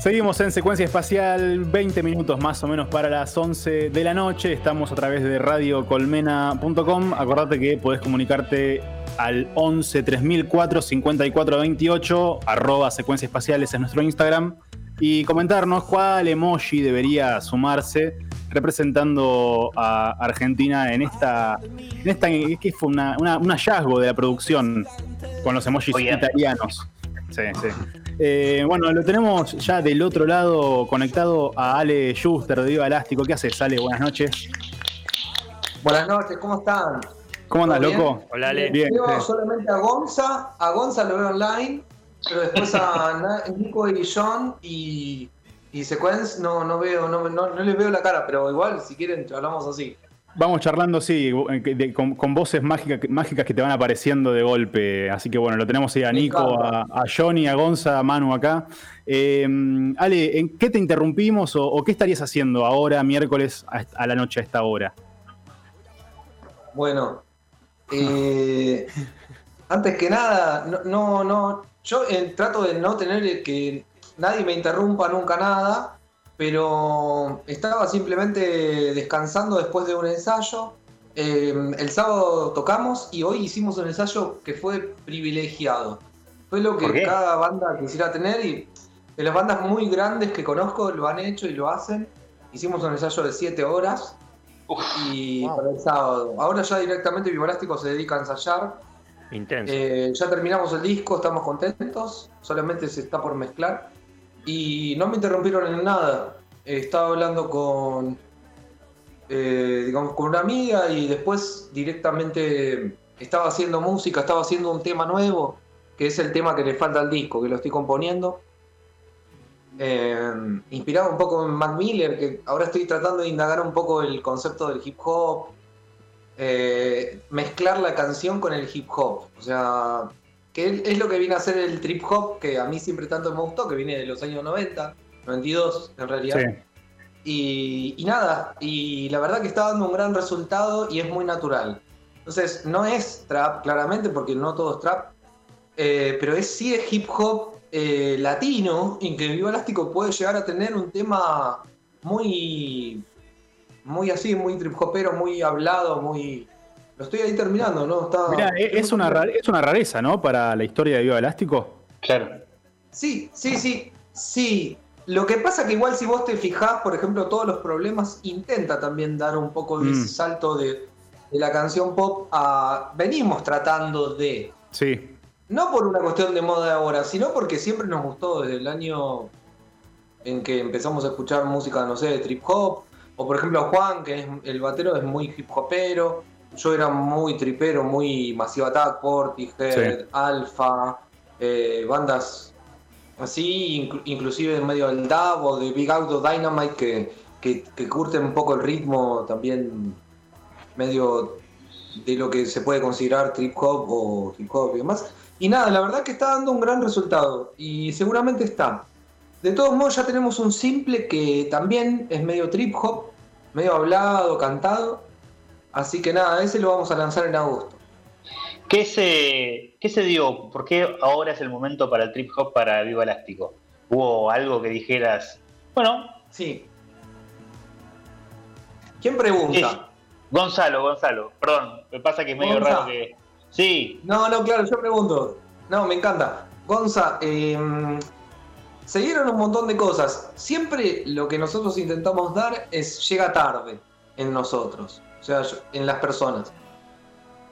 Seguimos en secuencia espacial, 20 minutos más o menos para las 11 de la noche. Estamos a través de radiocolmena.com. Acordate que podés comunicarte al 11 3004 5428, arroba secuencia espacial, es nuestro Instagram, y comentarnos cuál emoji debería sumarse representando a Argentina en esta, en esta que fue un hallazgo de la producción con los emojis italianos. Sí, sí. Eh, bueno, lo tenemos ya del otro lado conectado a Ale Schuster de Viva Elástico. ¿Qué haces, Ale? Buenas noches. Buenas noches, ¿cómo están? ¿Cómo andas, loco? Hola, Ale. Bien, Veo solamente a Gonza, a Gonza lo veo online, pero después a Nico y John y, y Sequence no, no veo, no, no, no les veo la cara, pero igual si quieren hablamos así. Vamos charlando, sí, con, voces mágicas, mágicas que te van apareciendo de golpe. Así que bueno, lo tenemos ahí a Nico, a, Johnny, a Gonza, a Manu acá. Em, Ale, ¿en qué te interrumpimos o, qué estarías haciendo ahora, miércoles, a, la noche, a esta hora? Bueno, eh, antes que nada, no, no, yo eh, trato de no tener que nadie me interrumpa nunca nada pero estaba simplemente descansando después de un ensayo. Eh, el sábado tocamos y hoy hicimos un ensayo que fue privilegiado. Fue lo que cada banda quisiera tener y de las bandas muy grandes que conozco lo han hecho y lo hacen. Hicimos un ensayo de 7 horas y para el sábado. Ahora ya directamente Vivolástico se dedica a ensayar. Intenso. Eh, ya terminamos el disco, estamos contentos, solamente se está por mezclar. Y no me interrumpieron en nada. Estaba hablando con, eh, digamos, con una amiga y después directamente estaba haciendo música, estaba haciendo un tema nuevo, que es el tema que le falta al disco, que lo estoy componiendo. Eh, inspirado un poco en Mac Miller, que ahora estoy tratando de indagar un poco el concepto del hip hop, eh, mezclar la canción con el hip hop. O sea, que es lo que viene a ser el trip hop, que a mí siempre tanto me gustó, que viene de los años 90, 92 en realidad. Y, nada, y la verdad que está dando un gran resultado y es muy natural. Entonces, no es trap, claramente, porque no todo es trap, eh, pero es sí es hip hop eh, latino, en que Vivo Elástico puede llegar a tener un tema muy, muy así, muy trip hopero, muy hablado, muy, lo estoy ahí terminando, ¿no? Está, Mira, es, una es una rareza, ¿no? Para la historia de Viva Elástico. Claro. Sí, sí, sí. Sí. Lo que pasa que igual si vos te fijás, por ejemplo, todos los problemas, intenta también dar un poco de mm. salto de, la canción pop a. Venimos tratando de. Sí. No por una cuestión de moda ahora, sino porque siempre nos gustó desde el año en que empezamos a escuchar música, no sé, de trip hop. O por ejemplo Juan, que es el batero, es muy hip hopero yo era muy tripero, muy Massive Attack, Portishead, Alpha, eh, bandas así, inclusive en medio del DAB o de Big Auto Dynamite que, que, curten un poco el ritmo también medio de lo que se puede considerar trip hop o hip hop y demás. Y nada, la verdad que está dando un gran resultado y seguramente está. De todos modos ya tenemos un simple que también es medio trip hop, medio hablado, cantado, Así que nada, ese lo vamos a lanzar en agosto. ¿Qué se, qué se dio? ¿Por qué ahora es el momento para el trip hop para Viva Elástico? ¿Hubo algo que dijeras? Bueno. Sí. ¿Quién pregunta? Gonzalo, Gonzalo. Perdón, me pasa que es medio raro que. Sí. No, no, claro, yo pregunto. No, me encanta. Gonza, eh, se dieron un montón de cosas. Siempre lo que nosotros intentamos dar es llega tarde en nosotros o sea, en las personas.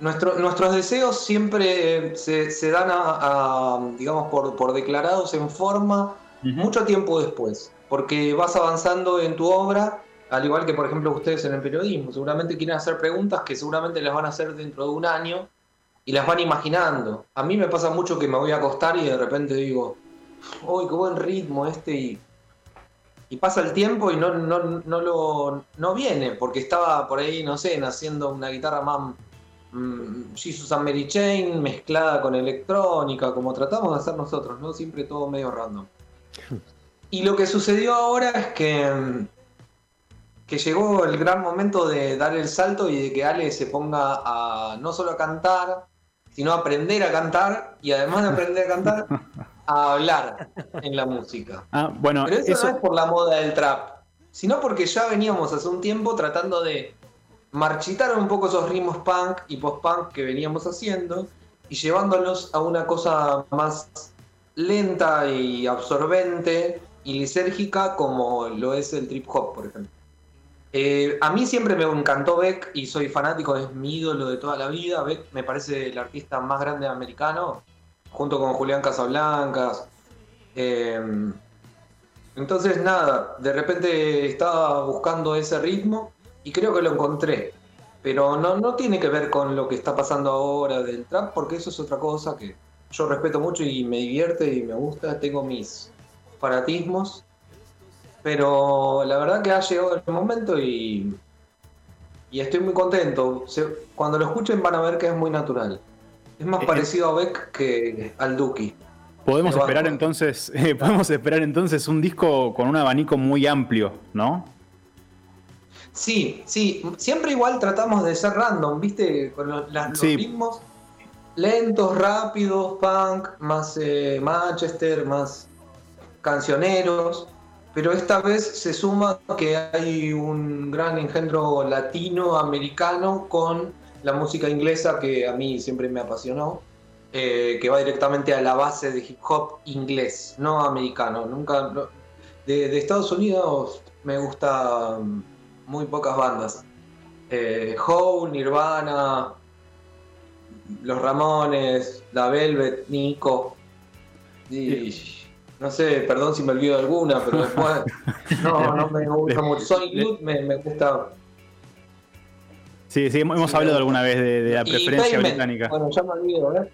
nuestros deseos siempre se, dan a, digamos, por, por, declarados en forma mucho tiempo después, porque vas avanzando en tu obra, al igual que, por ejemplo, ustedes en el periodismo. Seguramente quieren hacer preguntas que seguramente las van a hacer dentro de un año y las van imaginando. A mí me pasa mucho que me voy a acostar y de repente digo, uy, qué buen ritmo este y y pasa el tiempo y no, no, no, lo, no viene, porque estaba por ahí, no sé, naciendo una guitarra más mm, Jesus and Mary Chain mezclada con electrónica, como tratamos de hacer nosotros, ¿no? Siempre todo medio random. Y lo que sucedió ahora es que, que llegó el gran momento de dar el salto y de que Ale se ponga a no solo a cantar, sino a aprender a cantar y además de aprender a cantar, a hablar en la música. Ah, bueno, Pero eso, no es por la moda del trap, sino porque ya veníamos hace un tiempo tratando de marchitar un poco esos ritmos punk y post-punk que veníamos haciendo y llevándolos a una cosa más lenta y absorbente y lisérgica como lo es el trip hop, por ejemplo. Eh, a mí siempre me encantó Beck y soy fanático, es mi ídolo de toda la vida. Beck me parece el artista más grande americano, junto con Julián Casablancas. Eh, entonces, nada, de repente estaba buscando ese ritmo y creo que lo encontré. Pero no, no tiene que ver con lo que está pasando ahora del trap, porque eso es otra cosa que yo respeto mucho y me divierte y me gusta. Tengo mis fanatismos pero la verdad que ha llegado el momento y, y estoy muy contento. cuando lo escuchen van a ver que es muy natural. Es más eh, parecido a Beck que al Duki. Podemos esperar entonces, eh, podemos esperar entonces un disco con un abanico muy amplio, ¿no? Sí, sí. Siempre igual tratamos de ser random, ¿viste? Con los, ritmos lentos, rápidos, punk, más eh, Manchester, más cancioneros pero esta vez se suma que hay un gran engendro latinoamericano con la música inglesa que a mí siempre me apasionó, eh, que va directamente a la base de hip hop inglés, no americano. Nunca de, Estados Unidos me gustan muy pocas bandas. Eh, Hole, Nirvana, Los Ramones, La Velvet, Nico. Y, no sé, perdón si me olvido de alguna, pero después. no, no me gusta mucho. Sonic Youth me, me gusta. Sí, sí, hemos hablado alguna vez de, la preferencia británica. Bueno, ya me olvido, ¿eh?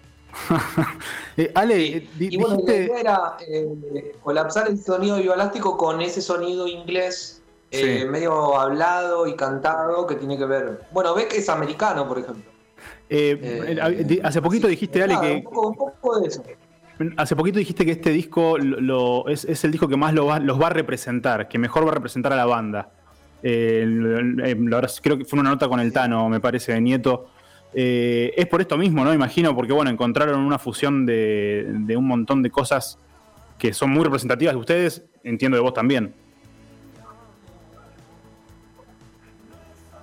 eh Ale, y, y bueno, la idea era eh, colapsar el sonido bioelástico con ese sonido inglés eh, medio hablado y cantado que tiene que ver. Bueno, ve que es americano, por ejemplo. Eh, hace poquito dijiste, Ale, que. Un poco, de eso. Hace poquito dijiste que este disco es, el disco que más los va a representar, que mejor va a representar a la banda. Eh, creo que fue una nota con el Tano, me parece, de Nieto. Eh, es por esto mismo, ¿no? Imagino, porque bueno, encontraron una fusión de, un montón de cosas que son muy representativas de ustedes, entiendo de vos también.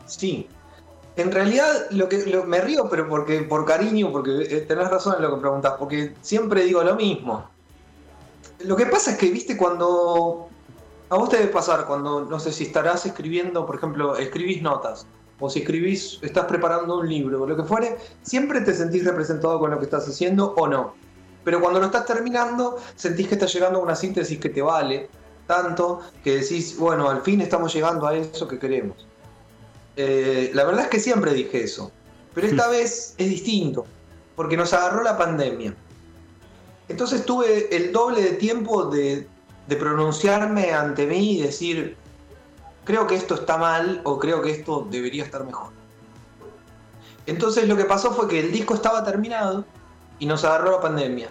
Sí, en realidad, lo que me río, pero porque por cariño, porque eh, tenés razón en lo que preguntás, porque siempre digo lo mismo. Lo que pasa es que, viste, cuando. A vos te debe pasar cuando, no sé, si estarás escribiendo, por ejemplo, escribís notas, o si escribís, estás preparando un libro, o lo que fuere, siempre te sentís representado con lo que estás haciendo o no. Pero cuando lo estás terminando, sentís que estás llegando a una síntesis que te vale tanto que decís, bueno, al fin estamos llegando a eso que queremos. Eh, la verdad es que siempre dije eso, pero esta hmm. vez es distinto, porque nos agarró la pandemia. Entonces tuve el doble de tiempo de, pronunciarme ante mí y decir, creo que esto está mal o creo que esto debería estar mejor. Entonces lo que pasó fue que el disco estaba terminado y nos agarró la pandemia.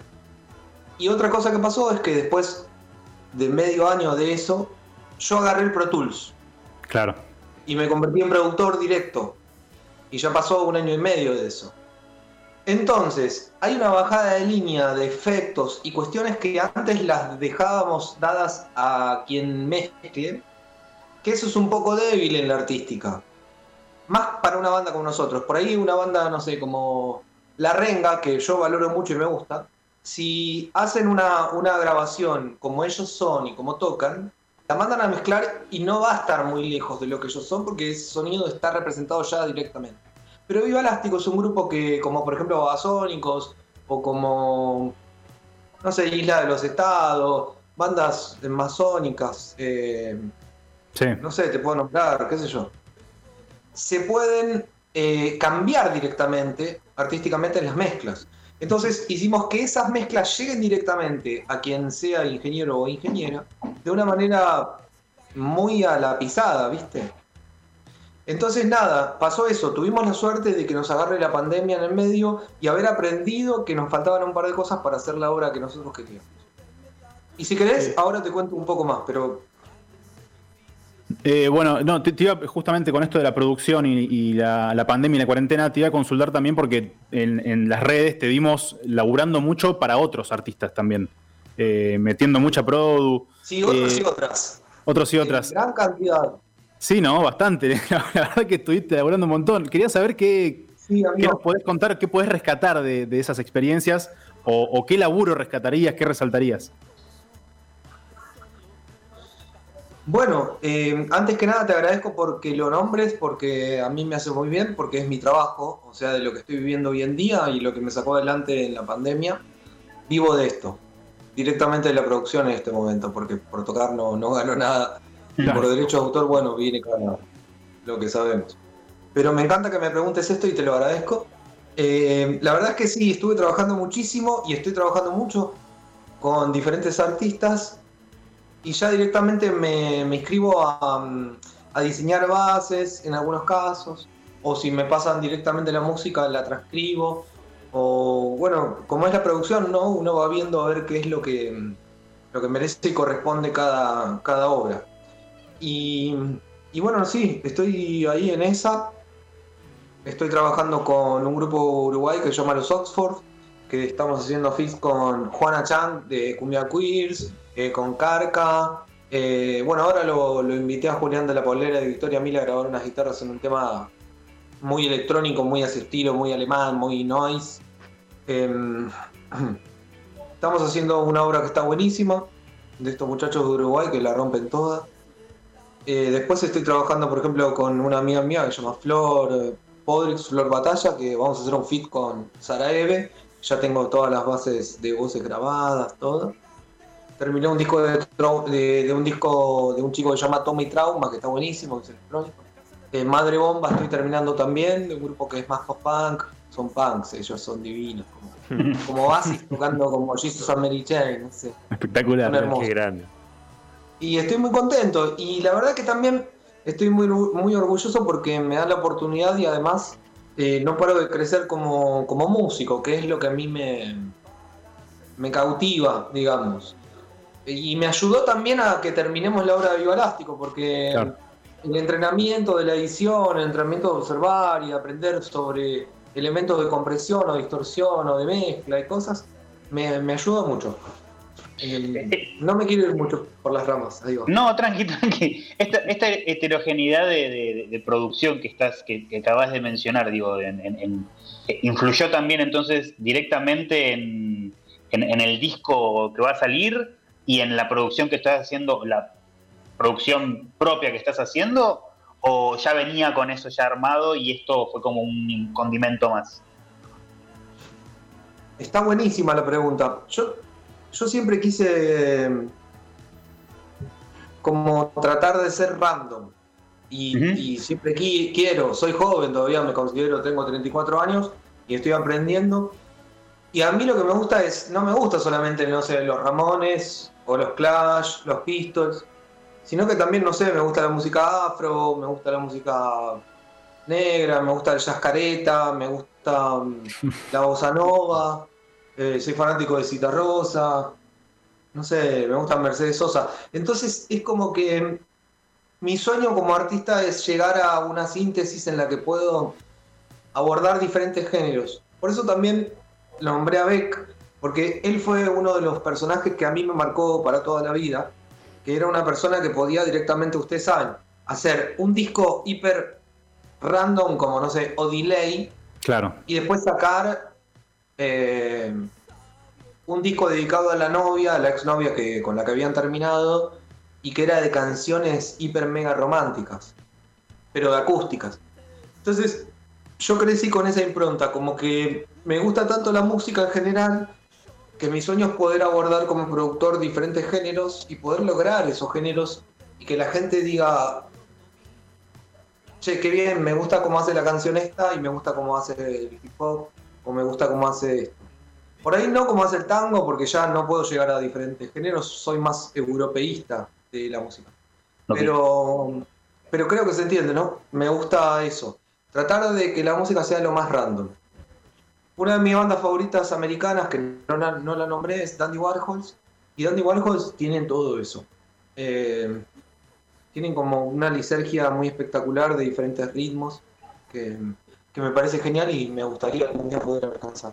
Y otra cosa que pasó es que después de medio año de eso, yo agarré el Pro Tools. Claro y me convertí en productor directo. Y ya pasó un año y medio de eso. Entonces, hay una bajada de línea de efectos y cuestiones que antes las dejábamos dadas a quien mezcle, que eso es un poco débil en la artística. Más para una banda como nosotros. Por ahí una banda, no sé, como La Renga, que yo valoro mucho y me gusta, si hacen una, una grabación como ellos son y como tocan, la mandan a mezclar y no va a estar muy lejos de lo que ellos son porque ese sonido está representado ya directamente. Pero Viva Elástico es un grupo que, como por ejemplo Babasónicos o como, no sé, Isla de los Estados, bandas masónicas, eh, no sé, te puedo nombrar, qué sé yo, se pueden eh, cambiar directamente, artísticamente, en las mezclas. Entonces hicimos que esas mezclas lleguen directamente a quien sea ingeniero o ingeniera de una manera muy a la pisada, ¿viste? Entonces nada, pasó eso, tuvimos la suerte de que nos agarre la pandemia en el medio y haber aprendido que nos faltaban un par de cosas para hacer la obra que nosotros queríamos. Y si querés, ahora te cuento un poco más, pero eh, bueno, no, te, iba justamente con esto de la producción y, la, pandemia y la cuarentena, te iba a consultar también porque en, las redes te vimos laburando mucho para otros artistas también. eh, metiendo mucha produ. Sí, otros y otras. Otros y otras. gran cantidad. Sí, no, bastante. La verdad que estuviste hablando un montón. Quería saber qué, qué nos podés contar, qué podés rescatar de, esas experiencias o, qué laburo rescatarías, qué resaltarías. Bueno, eh, antes que nada te agradezco porque lo nombres, porque a mí me hace muy bien, porque es mi trabajo, o sea, de lo que estoy viviendo hoy en día y lo que me sacó adelante en la pandemia. Vivo de esto, directamente de la producción en este momento, porque por tocar no, no gano nada. Por derecho de autor, bueno, viene cada lo que sabemos. Pero me encanta que me preguntes esto y te lo agradezco. Eh, la verdad es que sí, estuve trabajando muchísimo y estoy trabajando mucho con diferentes artistas y ya directamente me, inscribo a, a, diseñar bases en algunos casos, o si me pasan directamente la música la transcribo, o bueno, como es la producción, ¿no? Uno va viendo a ver qué es lo que, lo que merece y corresponde cada, cada obra. Y, bueno, sí, estoy ahí en esa. Estoy trabajando con un grupo uruguay que se llama Los Oxford, que estamos haciendo fix con Juana Chang de Cumbia Queers, eh, con Carca. Eh, bueno, ahora lo, invité a Julián de la Polera de Victoria Mila a grabar unas guitarras en un tema muy electrónico, muy estilo, muy alemán, muy noise. Em, estamos haciendo una obra que está buenísima, de estos muchachos de Uruguay que la rompen toda. Eh, después estoy trabajando, por ejemplo, con una amiga mía que se llama Flor Podrix, Flor Batalla, que vamos a hacer un fit con Sara Eve. Ya tengo todas las bases de voces grabadas, todo terminé un disco de, un disco de un chico que se llama Tommy Trauma, que está buenísimo, que es electrónico. Eh, Madre Bomba estoy terminando también, de un grupo que es más post-punk, son punks, ellos son divinos, como, como Basis tocando como Jesus and Mary Jane, no sé. Espectacular, qué grande. Y estoy muy contento, y la verdad que también estoy muy, muy orgulloso porque me da la oportunidad y además eh, no paro de crecer como, como músico, que es lo que a mí me, me cautiva, digamos. Y me ayudó también a que terminemos la obra de Viva Elástico, porque el entrenamiento de la edición, el entrenamiento de observar y aprender sobre elementos de compresión o distorsión o de mezcla y cosas, me, me ayudó mucho. No me quiero ir mucho por las ramas. No, tranqui, tranqui. Esta, heterogeneidad de, producción que estás, que, acabas de mencionar, digo, influyó también entonces directamente en, en, el disco que va a salir y en la producción que estás haciendo, la producción propia que estás haciendo, o ya venía con eso ya armado y esto fue como un condimento más? Está buenísima la pregunta. Yo, yo siempre quise como tratar de ser random. Y, siempre quiero, soy joven todavía, me considero, tengo 34 años y estoy aprendiendo. Y a mí lo que me gusta es, no me gusta solamente, no sé, los Ramones o los Clash, los Pistols, sino que también, no sé, me gusta la música afro, me gusta la música negra, me gusta el jazz careta, me gusta mm, la bossa nova, eh, soy fanático de Cita Rosa, no sé, me gusta Mercedes Sosa. Entonces es como que mi sueño como artista es llegar a una síntesis en la que puedo abordar diferentes géneros. Por eso también nombré a Beck, porque él fue uno de los personajes que a mí me marcó para toda la vida, que era una persona que podía directamente, ustedes saben, hacer un disco hiper random como, no sé, o delay, claro. y después sacar eh, un disco dedicado a la novia, a la exnovia que, con la que habían terminado, y que era de canciones hiper mega románticas, pero de acústicas. Entonces, yo crecí con esa impronta, como que me gusta tanto la música en general, que mi sueño es poder abordar como productor diferentes géneros y poder lograr esos géneros y que la gente diga, che, qué bien, me gusta cómo hace la canción esta y me gusta cómo hace el hip hop o me gusta cómo hace esto. Por ahí no como hace el tango porque ya no puedo llegar a diferentes géneros, soy más europeísta de la música. Pero, pero creo que se entiende, ¿no? Me gusta eso. Tratar de que la música sea lo más random. Una de mis bandas favoritas americanas, que no la, nombré, es Dandy Warhols. Y Dandy Warhols tienen todo eso. Eh, tienen como una lisergia muy espectacular de diferentes ritmos que, me parece genial y me gustaría algún día poder alcanzar.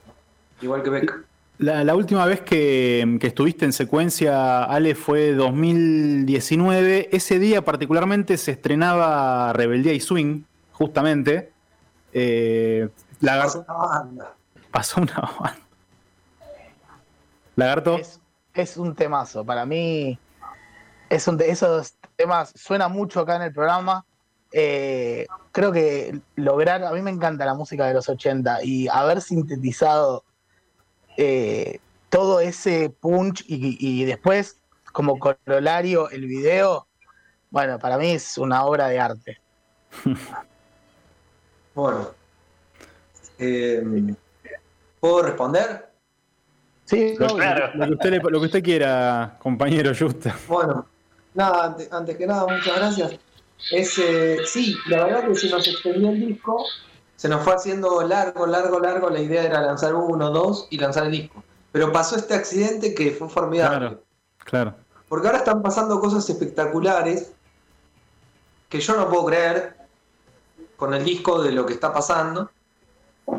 Igual que Beck. La, última vez que, estuviste en secuencia, Ale, fue 2019. Ese día particularmente se estrenaba Rebeldía y Swing, justamente. Eh, pasó una banda. Pasó una banda. Lagarto. Es, un temazo. Para mí, es un de esos temas, suena mucho acá en el programa. Eh, creo que lograr, a mí me encanta la música de los 80 y haber sintetizado eh, todo ese punch y, después como corolario el video, bueno, para mí es una obra de arte. bueno, eh, ¿puedo responder? Sí, lo, que usted quiera, compañero Justa. Bueno, nada, antes, que nada, muchas gracias. Es, eh, sí, la verdad que se nos extendió el disco se nos fue haciendo largo, largo, largo. La idea era lanzar uno, dos y lanzar el disco. Pero pasó este accidente que fue formidable. Claro, claro. Porque ahora están pasando cosas espectaculares que yo no puedo creer con el disco de lo que está pasando.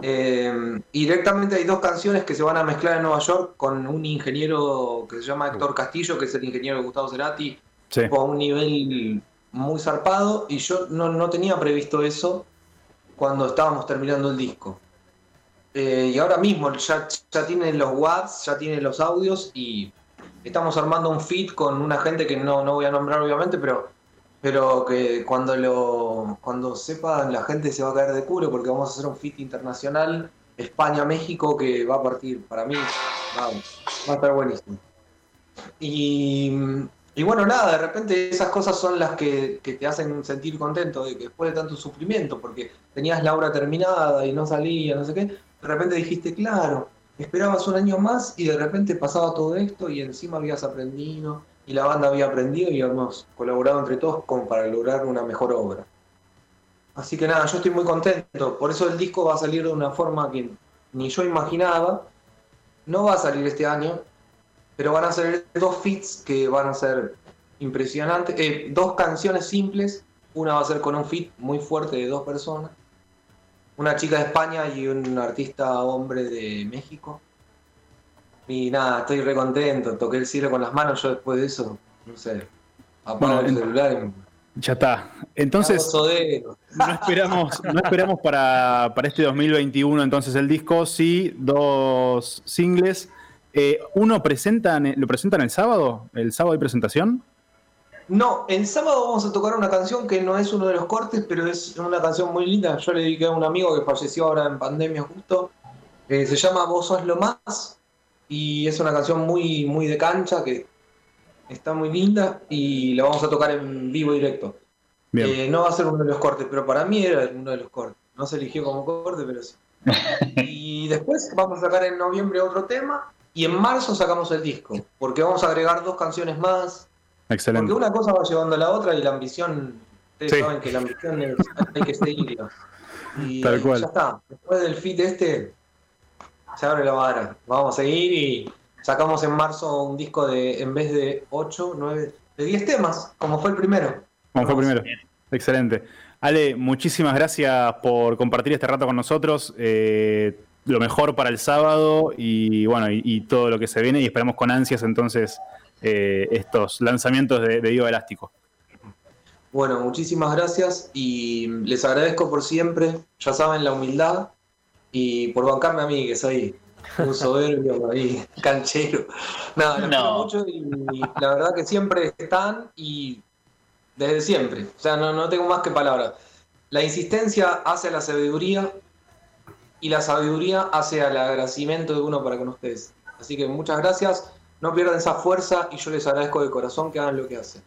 Eh, y directamente hay dos canciones que se van a mezclar en Nueva York con un ingeniero que se llama Héctor Castillo, que es el ingeniero de Gustavo Cerati, con un nivel muy zarpado. Y yo no, no tenía previsto eso cuando estábamos terminando el disco. Eh, y ahora mismo ya, ya tienen los watts, ya tienen los audios y estamos armando un feed con una gente que no, no voy a nombrar obviamente, pero, pero que cuando lo cuando sepa la gente se va a caer de culo porque vamos a hacer un feed internacional España-México que va a partir, para mí, va, va a estar buenísimo. Y y bueno, nada, de repente esas cosas son las que, te hacen sentir contento, de que después de tanto sufrimiento, porque tenías la obra terminada y no salía, no sé qué, de repente dijiste, claro, esperabas un año más y de repente pasaba todo esto y encima habías aprendido y la banda había aprendido y habíamos colaborado entre todos como para lograr una mejor obra. Así que nada, yo estoy muy contento, por eso el disco va a salir de una forma que ni yo imaginaba, no va a salir este año, pero van a ser dos fits que van a ser impresionantes, eh, dos canciones simples, una va a ser con un fit muy fuerte de dos personas, una chica de España y un artista hombre de México. Y nada, estoy re contento, toqué el cielo con las manos, yo después de eso, no sé, apago el celular Ya está. Entonces, no esperamos, no esperamos para, para este 2021 entonces el disco, sí, dos singles. Eh, ¿Uno presentan, lo presentan el sábado? ¿El sábado hay presentación? No, el sábado vamos a tocar una canción que no es uno de los cortes, pero es una canción muy linda. Yo le dediqué a un amigo que falleció ahora en pandemia justo. Eh, se llama Vos sos lo más y es una canción muy, muy de cancha que está muy linda y la vamos a tocar en vivo directo. Eh, no va a ser uno de los cortes, pero para mí era uno de los cortes. No se eligió como corte, pero sí. y después vamos a sacar en noviembre otro tema y en marzo sacamos el disco, porque vamos a agregar dos canciones más. Excelente. Porque una cosa va llevando a la otra y la ambición, ustedes saben que la ambición es, hay que seguirla. Y Tal cual. ya está. Después del fit este, se abre la vara. Vamos a seguir y sacamos en marzo un disco de, en vez de 8, 9, de 10 temas, como fue el primero. Como fue el primero. Excelente. Ale, muchísimas gracias por compartir este rato con nosotros. Eh, lo mejor para el sábado y bueno, y, todo lo que se viene y esperamos con ansias entonces eh, estos lanzamientos de, de Elástico. Bueno, muchísimas gracias y les agradezco por siempre, ya saben, la humildad y por bancarme a mí, que soy un soberbio ahí, canchero. Nada, los no. mucho y, la verdad que siempre están y desde siempre. O sea, no, no tengo más que palabras. La insistencia hace la sabiduría y la sabiduría hace al agradecimiento de uno para con ustedes. Así que muchas gracias, no pierdan esa fuerza y yo les agradezco de corazón que hagan lo que hacen.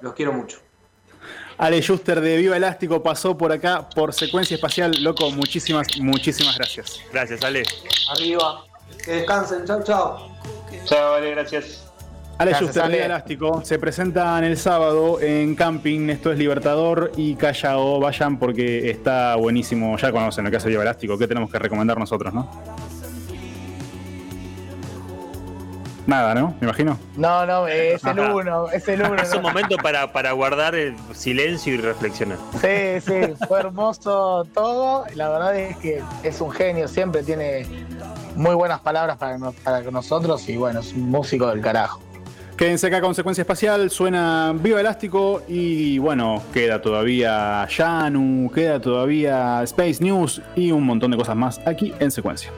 Los quiero mucho. Ale Schuster de Viva Elástico pasó por acá por Secuencia Espacial. Loco, muchísimas, muchísimas gracias. Gracias, Ale. Arriba. Que descansen. Chao, chao. Chao, Ale, gracias. Ale Juster, Elástico, se presentan el sábado en Camping, esto es Libertador y Callao, vayan porque está buenísimo, ya conocen lo que hace Viva Elástico, ¿qué tenemos que recomendar nosotros, no? Nada, ¿no? Me imagino. No, no, es el uno, es el uno. Es un momento para, para guardar el silencio y reflexionar. Sí, sí, fue hermoso todo. La verdad es que es un genio, siempre tiene muy buenas palabras para, para nosotros y bueno, es un músico del carajo. Quédense acá con Secuencia Espacial, suena Viva Elástico y bueno, queda todavía Yanu, queda todavía Space News y un montón de cosas más aquí en Secuencia.